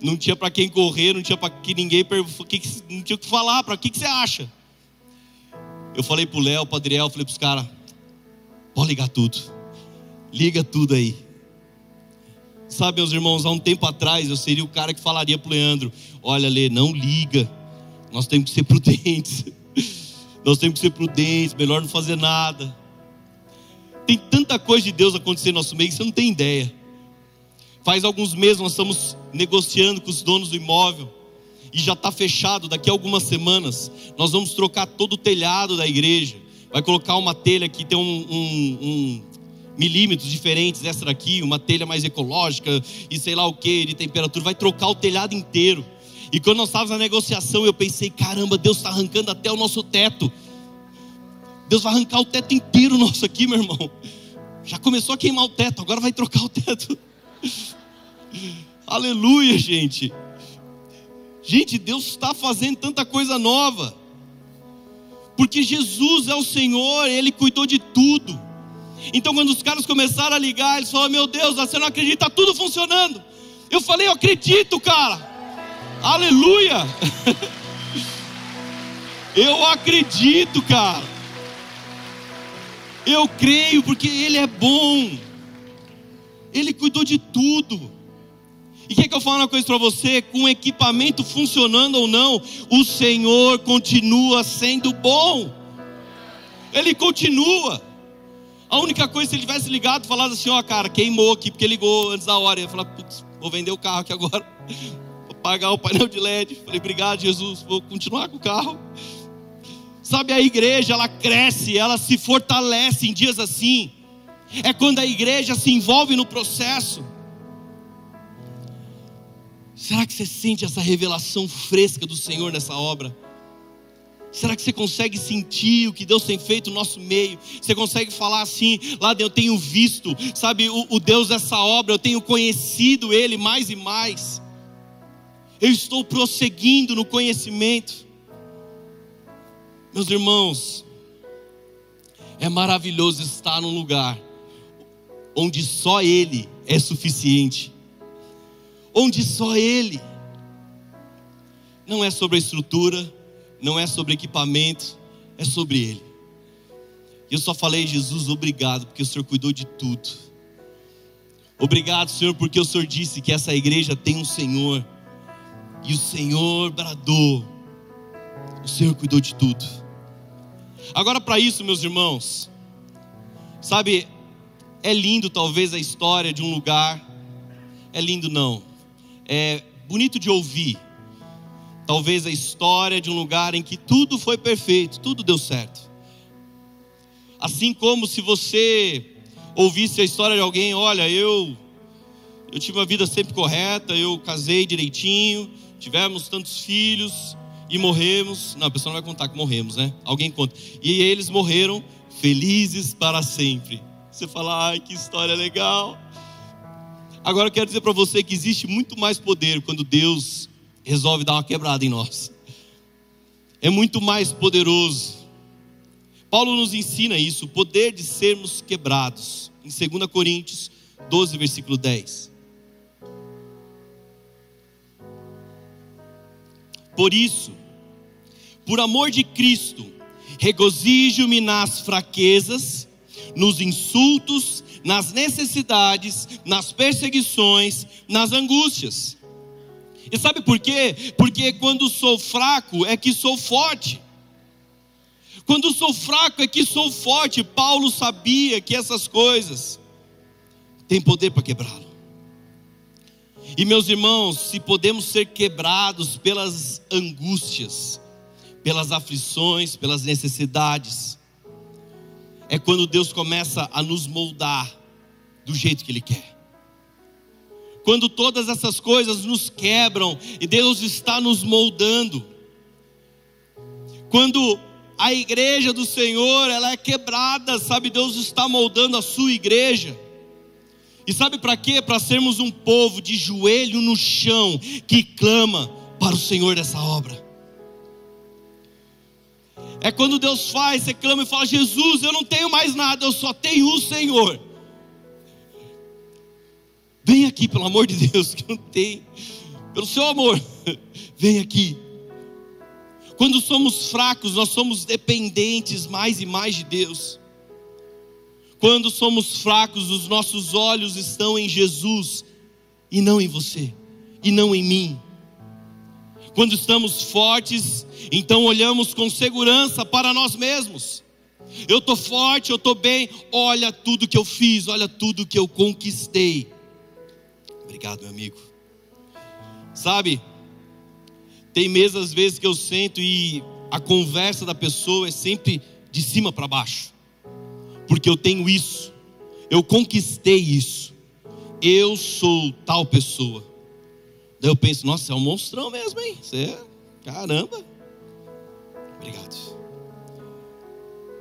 Não tinha para quem correr, não tinha para que ninguém não tinha o que falar. Para que, que você acha? Eu falei pro Léo, pro Adriel, falei para os caras, pode ligar tudo. Liga tudo aí. Sabe, meus irmãos, há um tempo atrás eu seria o cara que falaria para o Leandro: Olha, Lê, não liga. Nós temos que ser prudentes. Nós temos que ser prudentes, melhor não fazer nada. Tem tanta coisa de Deus acontecendo no nosso meio que você não tem ideia. Faz alguns meses nós estamos negociando com os donos do imóvel e já está fechado. Daqui a algumas semanas nós vamos trocar todo o telhado da igreja. Vai colocar uma telha que tem um, um, um milímetros diferentes dessa daqui, uma telha mais ecológica e sei lá o que de temperatura. Vai trocar o telhado inteiro. E quando nós estávamos na negociação, eu pensei: caramba, Deus está arrancando até o nosso teto. Deus vai arrancar o teto inteiro nosso aqui, meu irmão. Já começou a queimar o teto, agora vai trocar o teto. Aleluia, gente. Gente, Deus está fazendo tanta coisa nova. Porque Jesus é o Senhor, Ele cuidou de tudo. Então, quando os caras começaram a ligar, eles falaram: Meu Deus, você não acredita, está tudo funcionando. Eu falei: Eu acredito, cara. Aleluia. Eu acredito, cara. Eu creio porque Ele é bom. Ele cuidou de tudo. E quer que eu fale uma coisa para você? Com o equipamento funcionando ou não, o Senhor continua sendo bom. Ele continua. A única coisa, se ele tivesse ligado falado assim: Ó, cara, queimou aqui porque ligou antes da hora. Eu ia falar: Putz, vou vender o carro aqui agora. Vou pagar o painel de LED. Falei: Obrigado, Jesus. Vou continuar com o carro. Sabe, a igreja, ela cresce, ela se fortalece em dias assim. É quando a igreja se envolve no processo. Será que você sente essa revelação fresca do Senhor nessa obra? Será que você consegue sentir o que Deus tem feito no nosso meio? Você consegue falar assim, lá eu tenho visto, sabe, o, o Deus dessa obra, eu tenho conhecido Ele mais e mais. Eu estou prosseguindo no conhecimento. Meus irmãos, é maravilhoso estar num lugar onde só Ele é suficiente onde só Ele. Não é sobre a estrutura, não é sobre equipamento, é sobre Ele. Eu só falei, Jesus, obrigado, porque o Senhor cuidou de tudo. Obrigado, Senhor, porque o Senhor disse que essa igreja tem um Senhor, e o Senhor bradou, o Senhor cuidou de tudo. Agora, para isso, meus irmãos, sabe, é lindo talvez a história de um lugar, é lindo não, é bonito de ouvir. Talvez a história de um lugar em que tudo foi perfeito, tudo deu certo. Assim como se você ouvisse a história de alguém, olha, eu eu tive uma vida sempre correta, eu casei direitinho, tivemos tantos filhos e morremos. Não, a pessoa não vai contar que morremos, né? Alguém conta. E eles morreram felizes para sempre. Você fala, ai, que história legal. Agora eu quero dizer para você que existe muito mais poder quando Deus resolve dar uma quebrada em nós. É muito mais poderoso. Paulo nos ensina isso, o poder de sermos quebrados. Em 2 Coríntios 12, versículo 10. Por isso, por amor de Cristo, regozijo-me nas fraquezas, nos insultos, nas necessidades, nas perseguições, nas angústias. E sabe por quê? Porque quando sou fraco é que sou forte. Quando sou fraco é que sou forte. Paulo sabia que essas coisas têm poder para quebrá-lo. E meus irmãos, se podemos ser quebrados pelas angústias, pelas aflições, pelas necessidades, é quando Deus começa a nos moldar do jeito que Ele quer. Quando todas essas coisas nos quebram e Deus está nos moldando. Quando a igreja do Senhor, ela é quebrada, sabe? Deus está moldando a sua igreja. E sabe para quê? Para sermos um povo de joelho no chão que clama para o Senhor dessa obra. É quando Deus faz, você clama e fala: Jesus, eu não tenho mais nada, eu só tenho o Senhor. Vem aqui, pelo amor de Deus, que não tenho. Pelo seu amor, vem aqui. Quando somos fracos, nós somos dependentes mais e mais de Deus. Quando somos fracos, os nossos olhos estão em Jesus e não em você, e não em mim. Quando estamos fortes, então olhamos com segurança para nós mesmos. Eu estou forte, eu estou bem. Olha tudo que eu fiz, olha tudo que eu conquistei. Obrigado, meu amigo. Sabe, tem meses às vezes que eu sento e a conversa da pessoa é sempre de cima para baixo, porque eu tenho isso, eu conquistei isso, eu sou tal pessoa. Daí eu penso, nossa, é um monstrão mesmo, hein? Você caramba. Obrigado.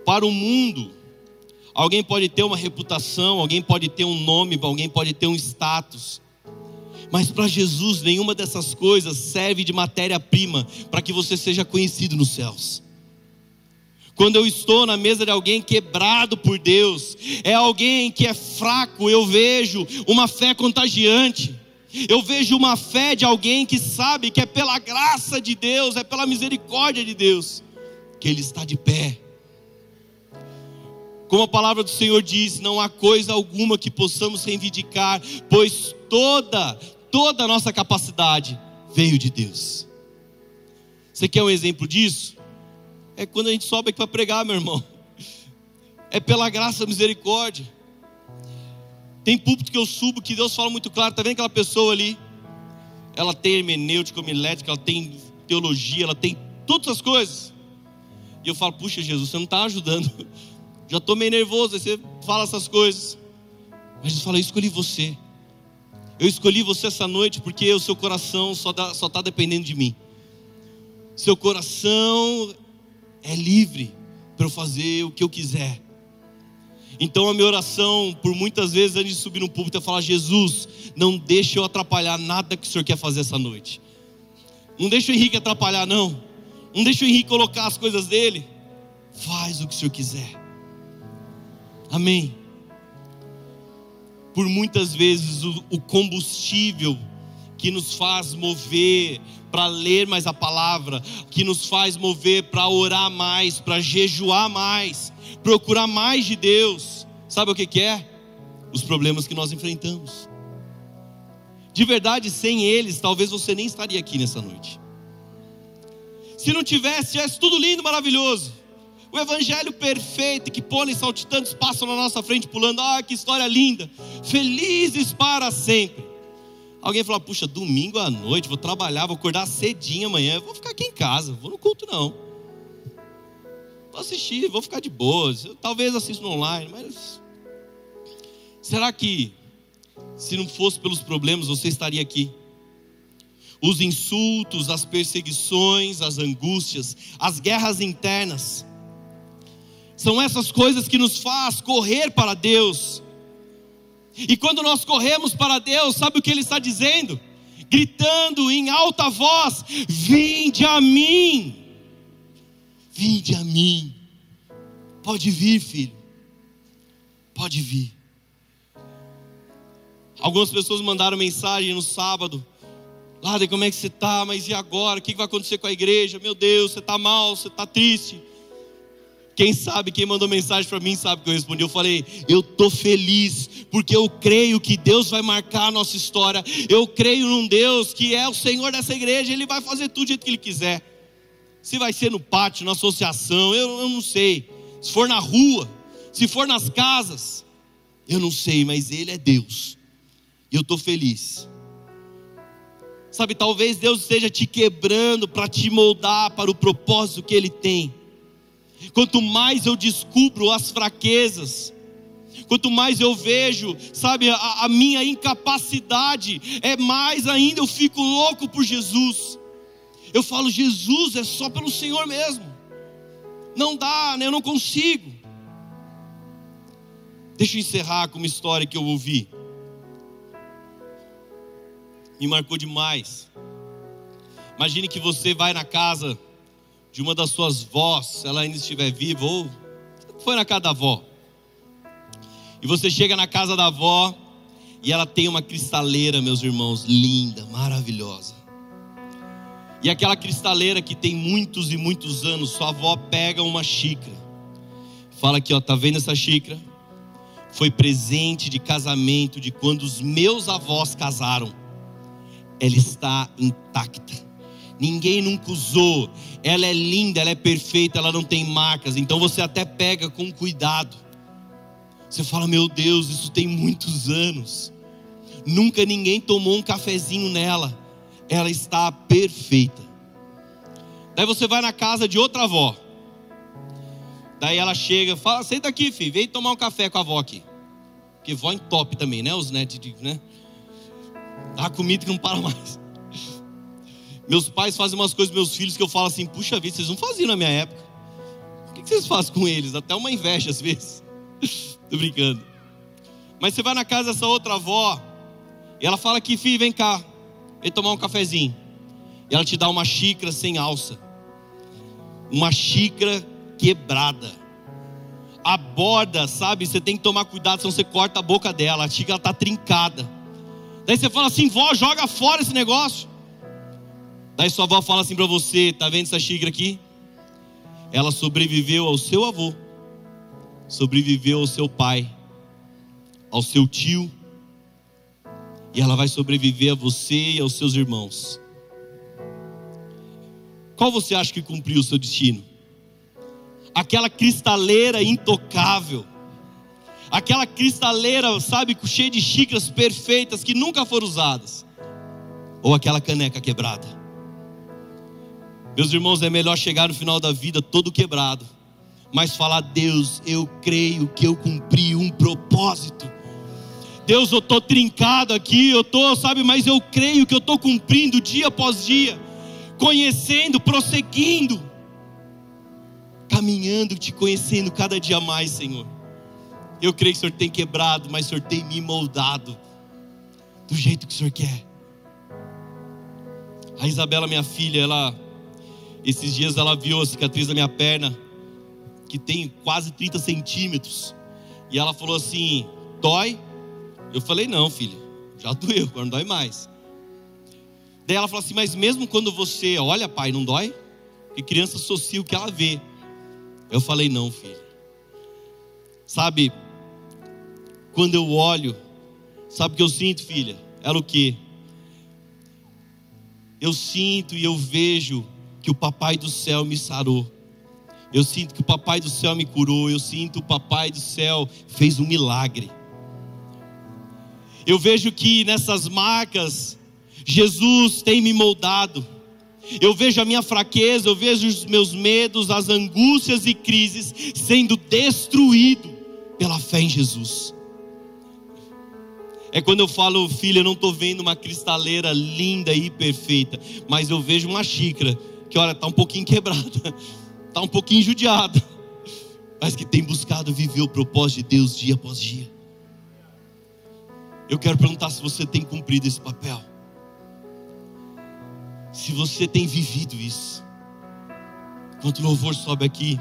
Para o mundo, alguém pode ter uma reputação, alguém pode ter um nome, alguém pode ter um status. Mas para Jesus, nenhuma dessas coisas serve de matéria-prima para que você seja conhecido nos céus. Quando eu estou na mesa de alguém quebrado por Deus, é alguém que é fraco, eu vejo uma fé contagiante. Eu vejo uma fé de alguém que sabe que é pela graça de Deus, é pela misericórdia de Deus, que ele está de pé. Como a palavra do Senhor diz, não há coisa alguma que possamos reivindicar, pois toda, toda a nossa capacidade veio de Deus. Você quer um exemplo disso? É quando a gente sobe aqui para pregar, meu irmão. É pela graça e misericórdia. Tem púlpito que eu subo que Deus fala muito claro. Está vendo aquela pessoa ali? Ela tem hermenêutica, homilética, ela tem teologia, ela tem todas as coisas. E eu falo, puxa Jesus, você não está ajudando. Já estou meio nervoso, aí você fala essas coisas. Mas Jesus fala, eu escolhi você. Eu escolhi você essa noite porque o seu coração só está dependendo de mim. Seu coração é livre para eu fazer o que eu quiser. Então a minha oração, por muitas vezes antes de subir no púlpito, é falar: Jesus, não deixe eu atrapalhar nada que o Senhor quer fazer essa noite. Não deixe o Henrique atrapalhar, não. Não deixe o Henrique colocar as coisas dele. Faz o que o Senhor quiser. Amém por muitas vezes o, o combustível que nos faz mover para ler mais a palavra, que nos faz mover para orar mais, para jejuar mais, procurar mais de Deus. Sabe o que, que é? Os problemas que nós enfrentamos. De verdade, sem eles, talvez você nem estaria aqui nessa noite. Se não tivesse, tivesse tudo lindo, maravilhoso. O evangelho perfeito que pôneis saltitantes passam na nossa frente pulando. Ah, que história linda. Felizes para sempre. Alguém fala, puxa, domingo à noite, vou trabalhar, vou acordar cedinho amanhã, vou ficar aqui em casa, vou no culto não. Vou assistir, vou ficar de boas. talvez assista online, mas. Será que se não fosse pelos problemas, você estaria aqui? Os insultos, as perseguições, as angústias, as guerras internas são essas coisas que nos faz correr para Deus. E quando nós corremos para Deus, sabe o que Ele está dizendo? Gritando em alta voz: Vinde a mim, vinde a mim. Pode vir, filho, pode vir. Algumas pessoas mandaram mensagem no sábado. Lada, como é que você está? Mas e agora? O que vai acontecer com a igreja? Meu Deus, você está mal, você está triste. Quem sabe, quem mandou mensagem para mim sabe que eu respondi. Eu falei, eu tô feliz, porque eu creio que Deus vai marcar a nossa história. Eu creio num Deus que é o Senhor dessa igreja, Ele vai fazer tudo do jeito que Ele quiser. Se vai ser no pátio, na associação, eu, eu não sei. Se for na rua, se for nas casas, eu não sei, mas Ele é Deus. E eu estou feliz. Sabe, talvez Deus esteja te quebrando para te moldar para o propósito que Ele tem. Quanto mais eu descubro as fraquezas, quanto mais eu vejo, sabe, a, a, minha incapacidade, é mais ainda eu fico louco por Jesus. Eu falo, Jesus é só pelo Senhor mesmo. Não dá, né? eu não consigo. Deixa eu encerrar com uma história que eu ouvi. Me marcou demais. Imagine que você vai na casa de uma das suas vós, se ela ainda estiver viva, ou foi na casa da avó. E você chega na casa da avó e ela tem uma cristaleira, meus irmãos, linda, maravilhosa. E aquela cristaleira que tem muitos e muitos anos, sua avó pega uma xícara. Fala aqui, ó, tá vendo essa xícara? Foi presente de casamento de quando os meus avós casaram. Ela está intacta ninguém nunca usou. Ela é linda, ela é perfeita, ela não tem marcas. Então você até pega com cuidado. Você fala, meu Deus, isso tem muitos anos. Nunca ninguém tomou um cafezinho nela. Ela está perfeita. Daí você vai na casa de outra avó. Daí ela chega, fala: Senta aqui, filho, vem tomar um café com a avó aqui. Porque vó top também, né? Os netos, né? Dá comida que não para mais. Meus pais fazem umas coisas meus filhos que eu falo assim: Puxa vida, vocês não faziam na minha época. O que vocês fazem com eles? Até uma inveja às vezes. Tô brincando. Mas você vai na casa dessa outra avó, e ela fala aqui, filho, vem cá, vem tomar um cafezinho. E ela te dá uma xícara sem alça. Uma xícara quebrada. A borda, sabe, você tem que tomar cuidado, senão você corta a boca dela. A xícara está trincada. Daí você fala assim, vó, joga fora esse negócio. Daí sua avó fala assim para você, tá vendo essa xícara aqui? Ela sobreviveu ao seu avô, sobreviveu ao seu pai, ao seu tio, e ela vai sobreviver a você e aos seus irmãos. Qual você acha que cumpriu o seu destino? Aquela cristaleira intocável, aquela cristaleira, sabe, cheia de xícaras perfeitas que nunca foram usadas, ou aquela caneca quebrada? Meus irmãos, é melhor chegar no final da vida todo quebrado, mas falar: Deus, eu creio que eu cumpri um propósito Deus, eu estou trincado aqui, eu estou, sabe, mas eu creio que eu estou cumprindo dia após dia, conhecendo, prosseguindo, caminhando, te conhecendo cada dia mais, Senhor. Eu creio que o Senhor tem quebrado, mas o Senhor tem me moldado do jeito que o Senhor quer. A Isabela, minha filha, ela, esses dias ela viu a cicatriz da minha perna, que tem quase 30 centímetros, e ela falou assim: dói? Eu falei, não, filha, já doeu, agora não dói mais. Daí ela falou assim, mas mesmo quando você olha, pai, não dói? Porque criança associa o que ela vê. Eu falei, não, filha. Sabe, quando eu olho, sabe o que eu sinto, filha? Ela o quê? Eu sinto e eu vejo que o papai do céu me sarou. Eu sinto que o papai do céu me curou. Eu sinto que o papai do céu fez um milagre. Eu vejo que nessas marcas, Jesus tem me moldado. Eu vejo a minha fraqueza, eu vejo os meus medos, as angústias e crises sendo destruído pela fé em Jesus. É quando eu falo, filha, eu não estou vendo uma cristaleira linda e perfeita, mas eu vejo uma xícara que, olha, está um pouquinho quebrada, está um pouquinho judiada, mas que tem buscado viver o propósito de Deus dia após dia. Eu quero perguntar se você tem cumprido esse papel. Se você tem vivido isso. Enquanto o louvor sobe aqui.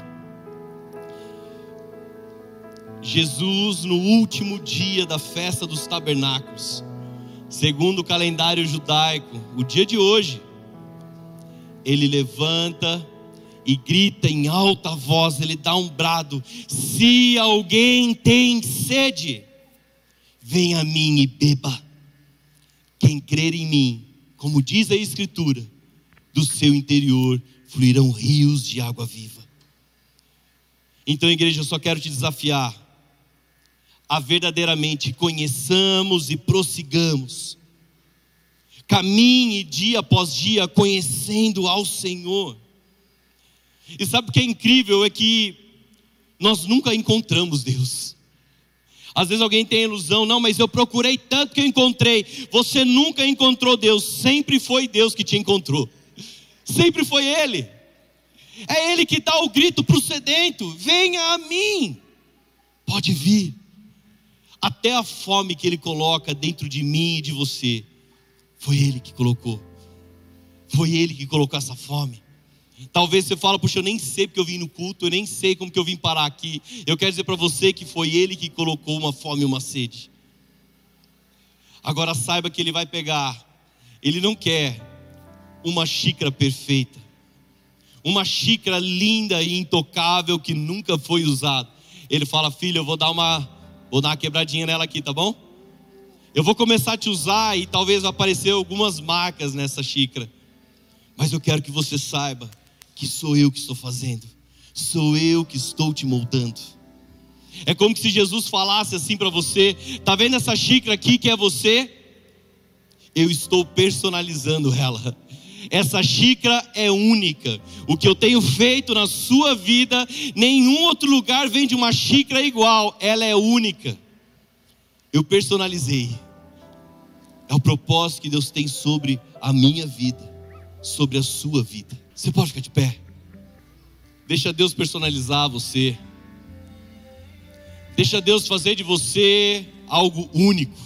Jesus, no último dia da festa dos tabernáculos, segundo o calendário judaico, o dia de hoje, ele levanta e grita em alta voz, ele dá um brado: se alguém tem sede, Venha a mim e beba. Quem crer em mim, como diz a Escritura, do seu interior fluirão rios de água viva. Então, igreja, eu só quero te desafiar a verdadeiramente conheçamos e prossigamos. Caminhe dia após dia conhecendo ao Senhor. E sabe o que é incrível? É que nós nunca encontramos Deus. Às vezes alguém tem ilusão, não, mas eu procurei tanto que eu encontrei. Você nunca encontrou Deus, sempre foi Deus que te encontrou. Sempre foi Ele. É Ele que dá o grito para o sedento: venha a mim. Pode vir. Até a fome que Ele coloca dentro de mim e de você, foi Ele que colocou. Foi Ele que colocou essa fome. Talvez você fale, puxa, eu nem sei porque eu vim no culto, eu nem sei como que eu vim parar aqui. Eu quero dizer para você que foi Ele que colocou uma fome e uma sede. Agora saiba que Ele vai pegar, Ele não quer uma xícara perfeita, uma xícara linda e intocável que nunca foi usada. Ele fala, filho, eu vou dar uma, vou dar uma quebradinha nela aqui, tá bom? Eu vou começar a te usar e talvez aparecer algumas marcas nessa xícara. Mas eu quero que você saiba que sou eu que estou fazendo, sou eu que estou te moldando. É como se Jesus falasse assim para você: tá vendo essa xícara aqui que é você? eu estou personalizando ela. Essa xícara é única. O que eu tenho feito na sua vida, nenhum outro lugar vende uma xícara igual. Ela é única. Eu personalizei. É o propósito que Deus tem sobre a minha vida, sobre a sua vida. Você pode ficar de pé. Deixa Deus personalizar você. Deixa Deus fazer de você algo único.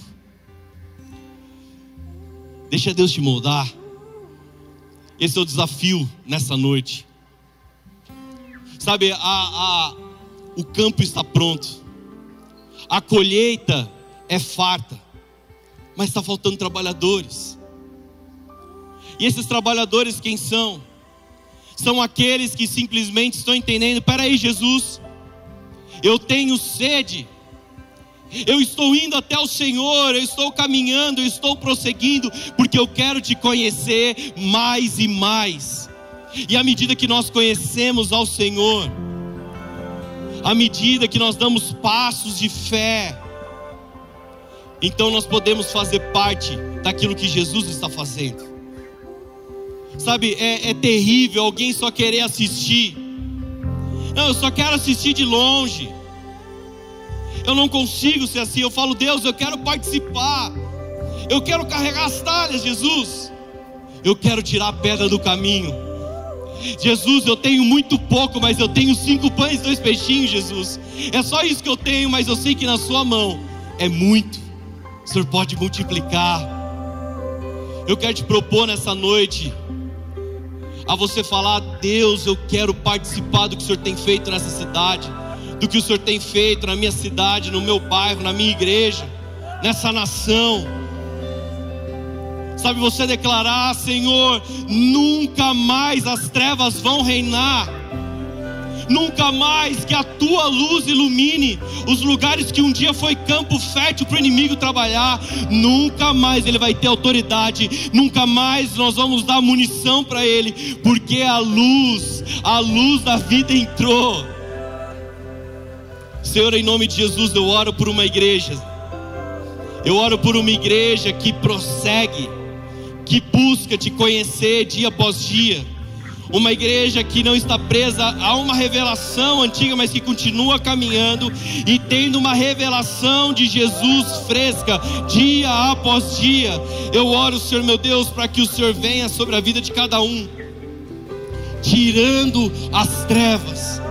Deixa Deus te moldar. Esse é o desafio nessa noite. Sabe, a, a, o campo está pronto, a colheita é farta, mas está faltando trabalhadores. E esses trabalhadores quem são? São aqueles que simplesmente estão entendendo: peraí, Jesus, eu tenho sede, eu estou indo até o Senhor, eu estou caminhando, eu estou prosseguindo, porque eu quero te conhecer mais e mais. E à medida que nós conhecemos ao Senhor, à medida que nós damos passos de fé, então nós podemos fazer parte daquilo que Jesus está fazendo. Sabe, é, é terrível alguém só querer assistir. Não, eu só quero assistir de longe. Eu não consigo ser assim. Eu falo, Deus, eu quero participar. Eu quero carregar as talhas, Jesus. Eu quero tirar a pedra do caminho. Jesus, eu tenho muito pouco, mas eu tenho cinco pães e dois peixinhos, Jesus. É só isso que eu tenho, mas eu sei que na Sua mão é muito. O Senhor pode multiplicar. Eu quero te propor nessa noite a você falar: Deus, eu quero participar do que o Senhor tem feito nessa cidade, do que o Senhor tem feito na minha cidade, no meu bairro, na minha igreja, nessa nação. Sabe, você declarar: Senhor, nunca mais as trevas vão reinar Nunca mais que a tua luz ilumine os lugares que um dia foi campo fértil para o inimigo trabalhar. Nunca mais ele vai ter autoridade. Nunca mais nós vamos dar munição para ele, porque a luz, a luz da vida entrou. Senhor, em nome de Jesus, eu oro por uma igreja. Eu oro por uma igreja que prossegue, que busca te conhecer dia após dia uma igreja que não está presa a uma revelação antiga, mas que continua caminhando e tendo uma revelação de Jesus fresca, dia após dia. Eu oro, Senhor meu Deus, para que o Senhor venha sobre a vida de cada um, tirando as trevas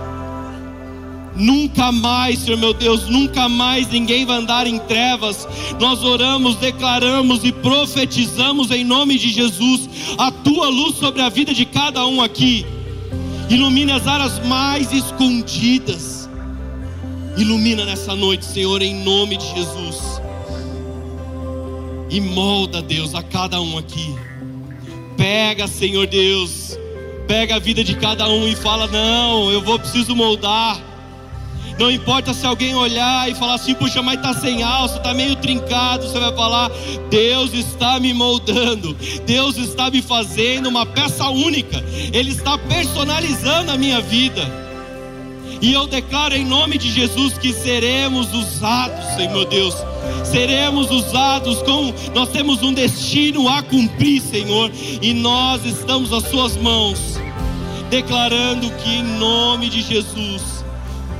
Nunca mais, Senhor meu Deus, nunca mais ninguém vai andar em trevas. Nós oramos, declaramos e profetizamos em nome de Jesus a tua luz sobre a vida de cada um aqui. Ilumine as áreas mais escondidas. Ilumina nessa noite, Senhor, em nome de Jesus. E molda, Deus, a cada um aqui. Pega, Senhor Deus, pega a vida de cada um e fala: Não, eu vou preciso moldar. Não importa se alguém olhar e falar assim, puxa, mas tá sem alça, tá meio trincado, você vai falar: Deus está me moldando, Deus está me fazendo uma peça única, Ele está personalizando a minha vida. E eu declaro em nome de Jesus que seremos usados, Senhor Deus. Seremos usados com nós temos um destino a cumprir, Senhor, e nós estamos às suas mãos, declarando que em nome de Jesus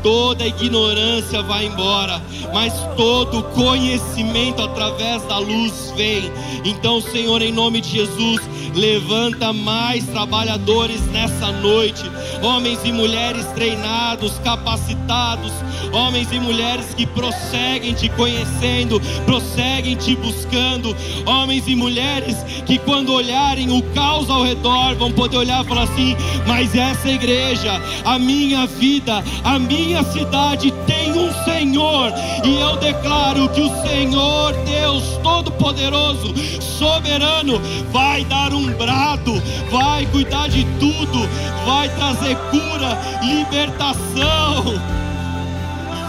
toda ignorância vai embora, mas todo conhecimento através da luz vem. Então, Senhor, em nome de Jesus, levanta mais trabalhadores nessa noite, homens e mulheres treinados, capacitados, homens e mulheres que prosseguem te conhecendo, prosseguem te buscando, homens e mulheres que, quando olharem o caos ao redor, vão poder olhar e falar assim: mas essa igreja, a minha vida, a minha cidade tem um Senhor, e eu declaro que o Senhor, Deus Todo-Poderoso, soberano, vai dar um brado, vai cuidar de tudo, vai trazer cura, libertação.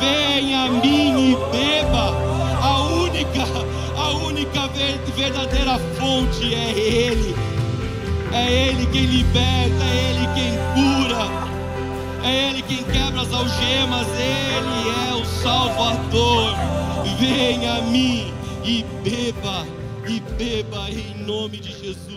Venha a mim e beba. A única, a única verdadeira fonte é Ele. É Ele quem liberta, é Ele quem cura, é Ele quem quebra as algemas, Ele é o Salvador. Venha a mim e beba e beba em nome de Jesus.